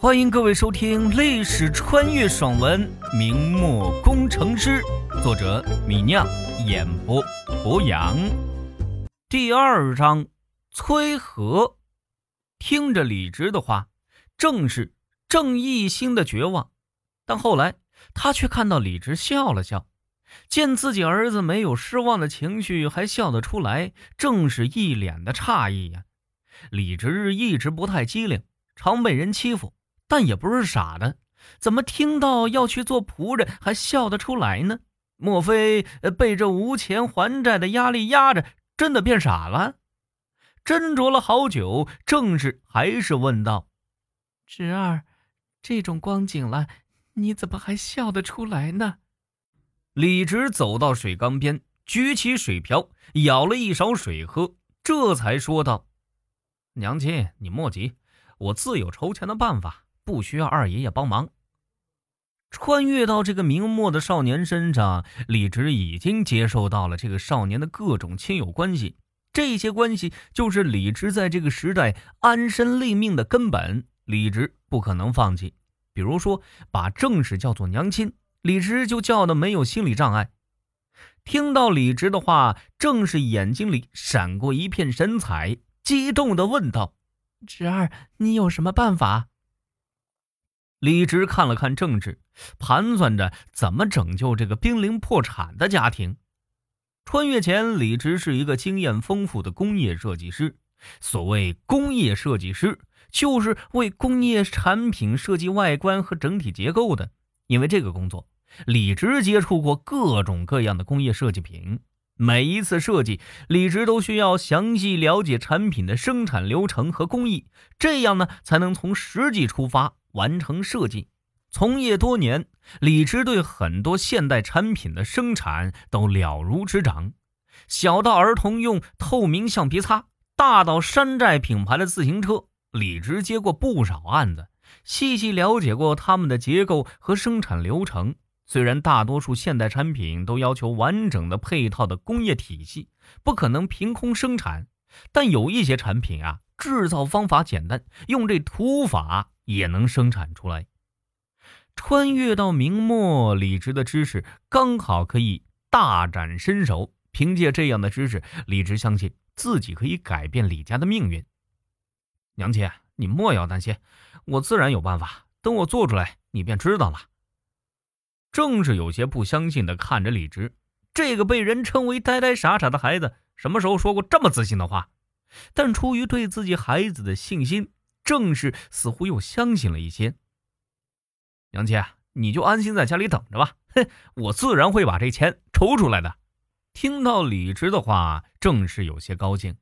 欢迎各位收听历史穿越爽文《明末工程师》，作者米酿，演播博洋。第二章，崔和听着李直的话，正是郑义兴的绝望。但后来他却看到李直笑了笑，见自己儿子没有失望的情绪，还笑得出来，正是一脸的诧异呀。李直一直不太机灵，常被人欺负。但也不是傻的，怎么听到要去做仆人还笑得出来呢？莫非被这无钱还债的压力压着，真的变傻了？斟酌了好久，郑氏还是问道：“侄儿，这种光景了，你怎么还笑得出来呢？”李直走到水缸边，举起水瓢，舀了一勺水喝，这才说道：“娘亲，你莫急，我自有筹钱的办法。”不需要二爷爷帮忙。穿越到这个明末的少年身上，李直已经接受到了这个少年的各种亲友关系，这些关系就是李直在这个时代安身立命的根本。李直不可能放弃。比如说，把正史叫做娘亲，李直就叫的没有心理障碍。听到李直的话，正是眼睛里闪过一片神采，激动的问道：“侄儿，你有什么办法？”李直看了看郑治，盘算着怎么拯救这个濒临破产的家庭。穿越前，李直是一个经验丰富的工业设计师。所谓工业设计师，就是为工业产品设计外观和整体结构的。因为这个工作，李直接触过各种各样的工业设计品。每一次设计，李直都需要详细了解产品的生产流程和工艺，这样呢，才能从实际出发。完成设计，从业多年，李直对很多现代产品的生产都了如指掌。小到儿童用透明橡皮擦，大到山寨品牌的自行车，李直接过不少案子，细细了解过他们的结构和生产流程。虽然大多数现代产品都要求完整的配套的工业体系，不可能凭空生产，但有一些产品啊，制造方法简单，用这土法。也能生产出来。穿越到明末，李直的知识刚好可以大展身手。凭借这样的知识，李直相信自己可以改变李家的命运。娘亲，你莫要担心，我自然有办法。等我做出来，你便知道了。正是有些不相信的看着李直，这个被人称为呆呆傻傻的孩子，什么时候说过这么自信的话？但出于对自己孩子的信心。郑氏似乎又相信了一些。娘亲，你就安心在家里等着吧，哼，我自然会把这钱筹出来的。听到李直的话，郑氏有些高兴。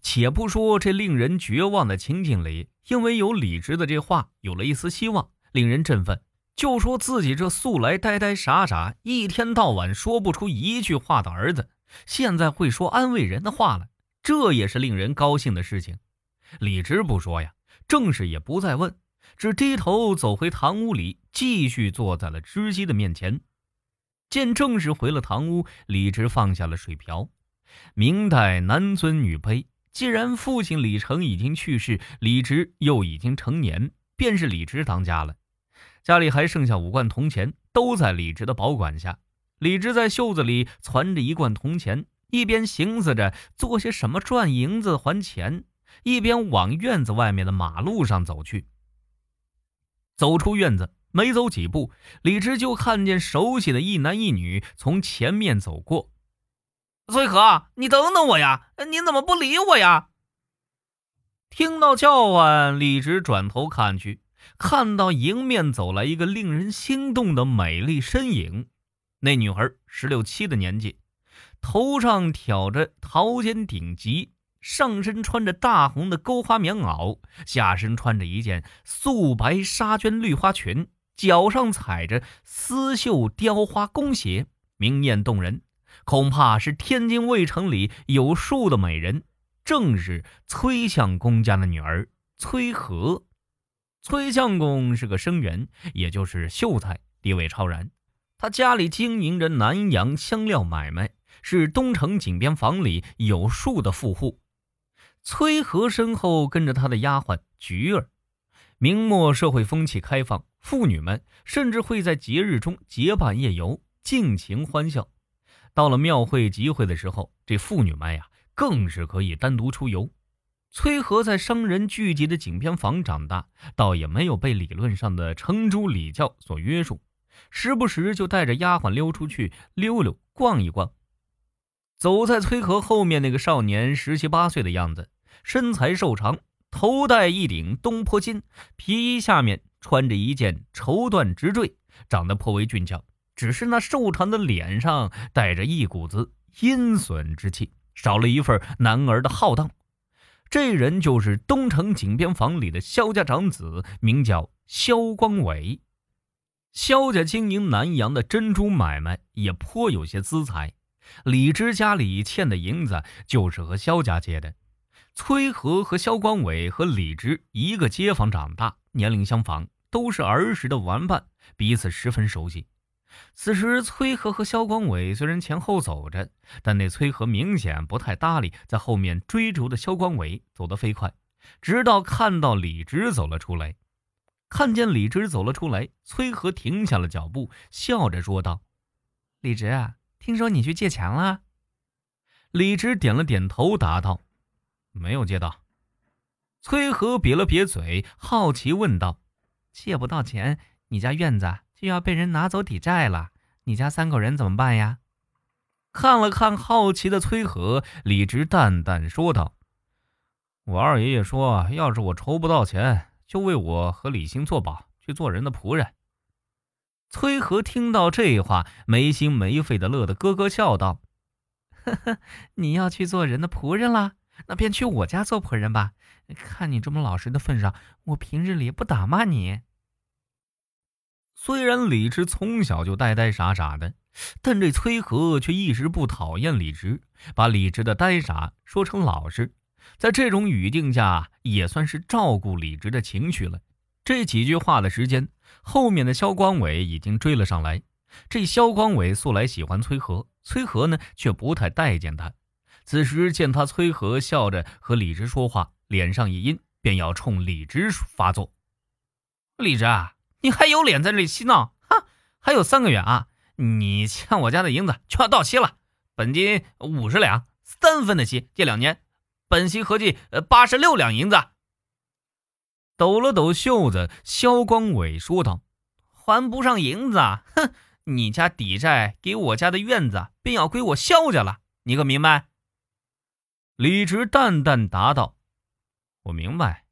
且不说这令人绝望的情景里，因为有李直的这话，有了一丝希望，令人振奋。就说自己这素来呆呆傻傻，一天到晚说不出一句话的儿子，现在会说安慰人的话了，这也是令人高兴的事情。李直不说呀。郑氏也不再问，只低头走回堂屋里，继续坐在了知姬的面前。见郑氏回了堂屋，李直放下了水瓢。明代男尊女卑，既然父亲李成已经去世，李直又已经成年，便是李直当家了。家里还剩下五贯铜钱，都在李直的保管下。李直在袖子里攒着一贯铜钱，一边寻思着做些什么赚银子还钱。一边往院子外面的马路上走去。走出院子，没走几步，李直就看见熟悉的一男一女从前面走过。崔和，你等等我呀！你怎么不理我呀？听到叫唤，李直转头看去，看到迎面走来一个令人心动的美丽身影。那女孩十六七的年纪，头上挑着桃尖顶髻。上身穿着大红的钩花棉袄，下身穿着一件素白纱绢绿花裙，脚上踩着丝绣雕花弓鞋，明艳动人，恐怕是天津卫城里有数的美人，正是崔相公家的女儿崔和。崔相公是个生员，也就是秀才，地位超然。他家里经营着南洋香料买卖，是东城井边房里有数的富户。崔和身后跟着他的丫鬟菊儿，明末社会风气开放，妇女们甚至会在节日中结伴夜游，尽情欢笑。到了庙会集会的时候，这妇女们呀，更是可以单独出游。崔和在商人聚集的井边房长大，倒也没有被理论上的程朱礼教所约束，时不时就带着丫鬟溜出去溜溜、逛一逛。走在崔和后面那个少年，十七八岁的样子，身材瘦长。头戴一顶东坡巾，皮衣下面穿着一件绸缎直坠，长得颇为俊俏。只是那瘦长的脸上带着一股子阴损之气，少了一份男儿的浩荡。这人就是东城井边房里的萧家长子，名叫萧光伟。萧家经营南阳的珍珠买卖，也颇有些资财。李直家里欠的银子，就是和萧家借的。崔和和萧光伟和李直一个街坊长大，年龄相仿，都是儿时的玩伴，彼此十分熟悉。此时，崔和和萧光伟虽然前后走着，但那崔和明显不太搭理在后面追逐的萧光伟，走得飞快，直到看到李直走了出来。看见李直走了出来，崔和停下了脚步，笑着说道：“李直，听说你去借钱了？”李直点了点头，答道。没有借到，崔和瘪了瘪嘴，好奇问道：“借不到钱，你家院子就要被人拿走抵债了，你家三口人怎么办呀？”看了看好奇的崔和，李直淡淡说道：“我二爷爷说，要是我筹不到钱，就为我和李兴做保，去做人的仆人。”崔和听到这话，没心没肺的乐得咯咯笑道：“呵呵，你要去做人的仆人啦？”那便去我家做仆人吧。看你这么老实的份上，我平日里不打骂你。虽然李直从小就呆呆傻傻的，但这崔和却一直不讨厌李直，把李直的呆傻说成老实。在这种语境下，也算是照顾李直的情绪了。这几句话的时间，后面的肖光伟已经追了上来。这肖光伟素来喜欢崔和，崔和呢却不太待见他。此时见他崔和笑着和李直说话，脸上一阴，便要冲李直发作。李直，你还有脸在这里嬉闹？哈，还有三个月啊，你欠我家的银子就要到期了。本金五十两，三分的息，借两年，本息合计八十六两银子。抖了抖袖子，萧光伟说道：“还不上银子，哼，你家抵债给我家的院子便要归我萧家了，你可明白？”李直淡淡答道：“我明白。”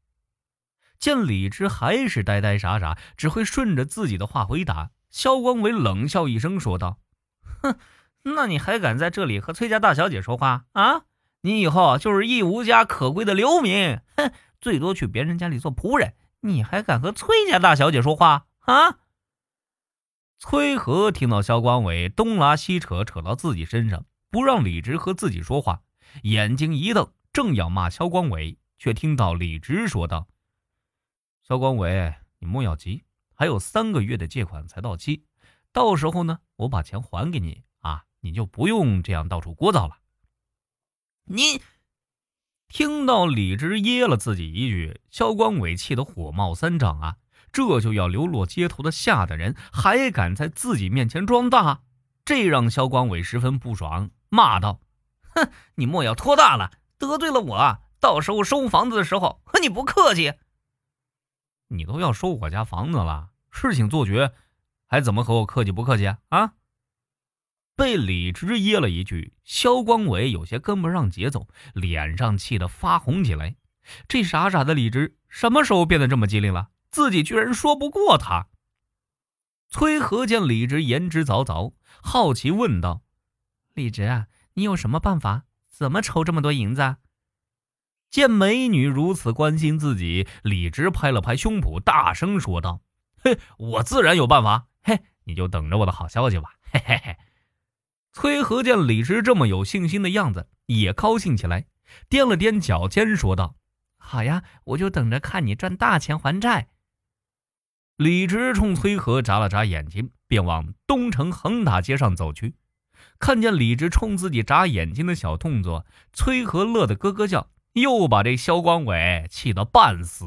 见李直还是呆呆傻傻，只会顺着自己的话回答。萧光伟冷笑一声，说道：“哼，那你还敢在这里和崔家大小姐说话啊？你以后就是一无家可归的流民，哼，最多去别人家里做仆人。你还敢和崔家大小姐说话啊？”崔和听到萧光伟东拉西扯，扯到自己身上，不让李直和自己说话。眼睛一瞪，正要骂肖光伟，却听到李直说道：“肖光伟，你莫要急，还有三个月的借款才到期，到时候呢，我把钱还给你啊，你就不用这样到处聒噪了。”你听到李直噎了自己一句，肖光伟气得火冒三丈啊！这就要流落街头的下等人，还敢在自己面前装大，这让肖光伟十分不爽，骂道。哼，你莫要托大了，得罪了我，到时候收房子的时候和你不客气。你都要收我家房子了，事情做绝，还怎么和我客气不客气啊？被李直噎了一句，肖光伟有些跟不上节奏，脸上气得发红起来。这傻傻的李直什么时候变得这么机灵了？自己居然说不过他。崔和见李直言之凿凿，好奇问道：“李直啊？”你有什么办法？怎么筹这么多银子？见美女如此关心自己，李直拍了拍胸脯，大声说道：“嘿，我自然有办法！嘿，你就等着我的好消息吧！”嘿嘿嘿。崔和见李直这么有信心的样子，也高兴起来，踮了踮脚尖，说道：“好呀，我就等着看你赚大钱还债。”李直冲崔和眨了眨眼睛，便往东城横大街上走去。看见李直冲自己眨眼睛的小动作，崔和乐得咯咯叫，又把这肖光伟气得半死。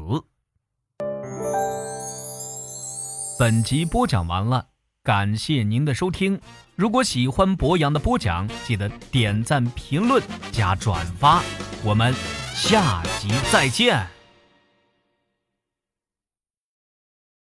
本集播讲完了，感谢您的收听。如果喜欢博洋的播讲，记得点赞、评论、加转发。我们下集再见。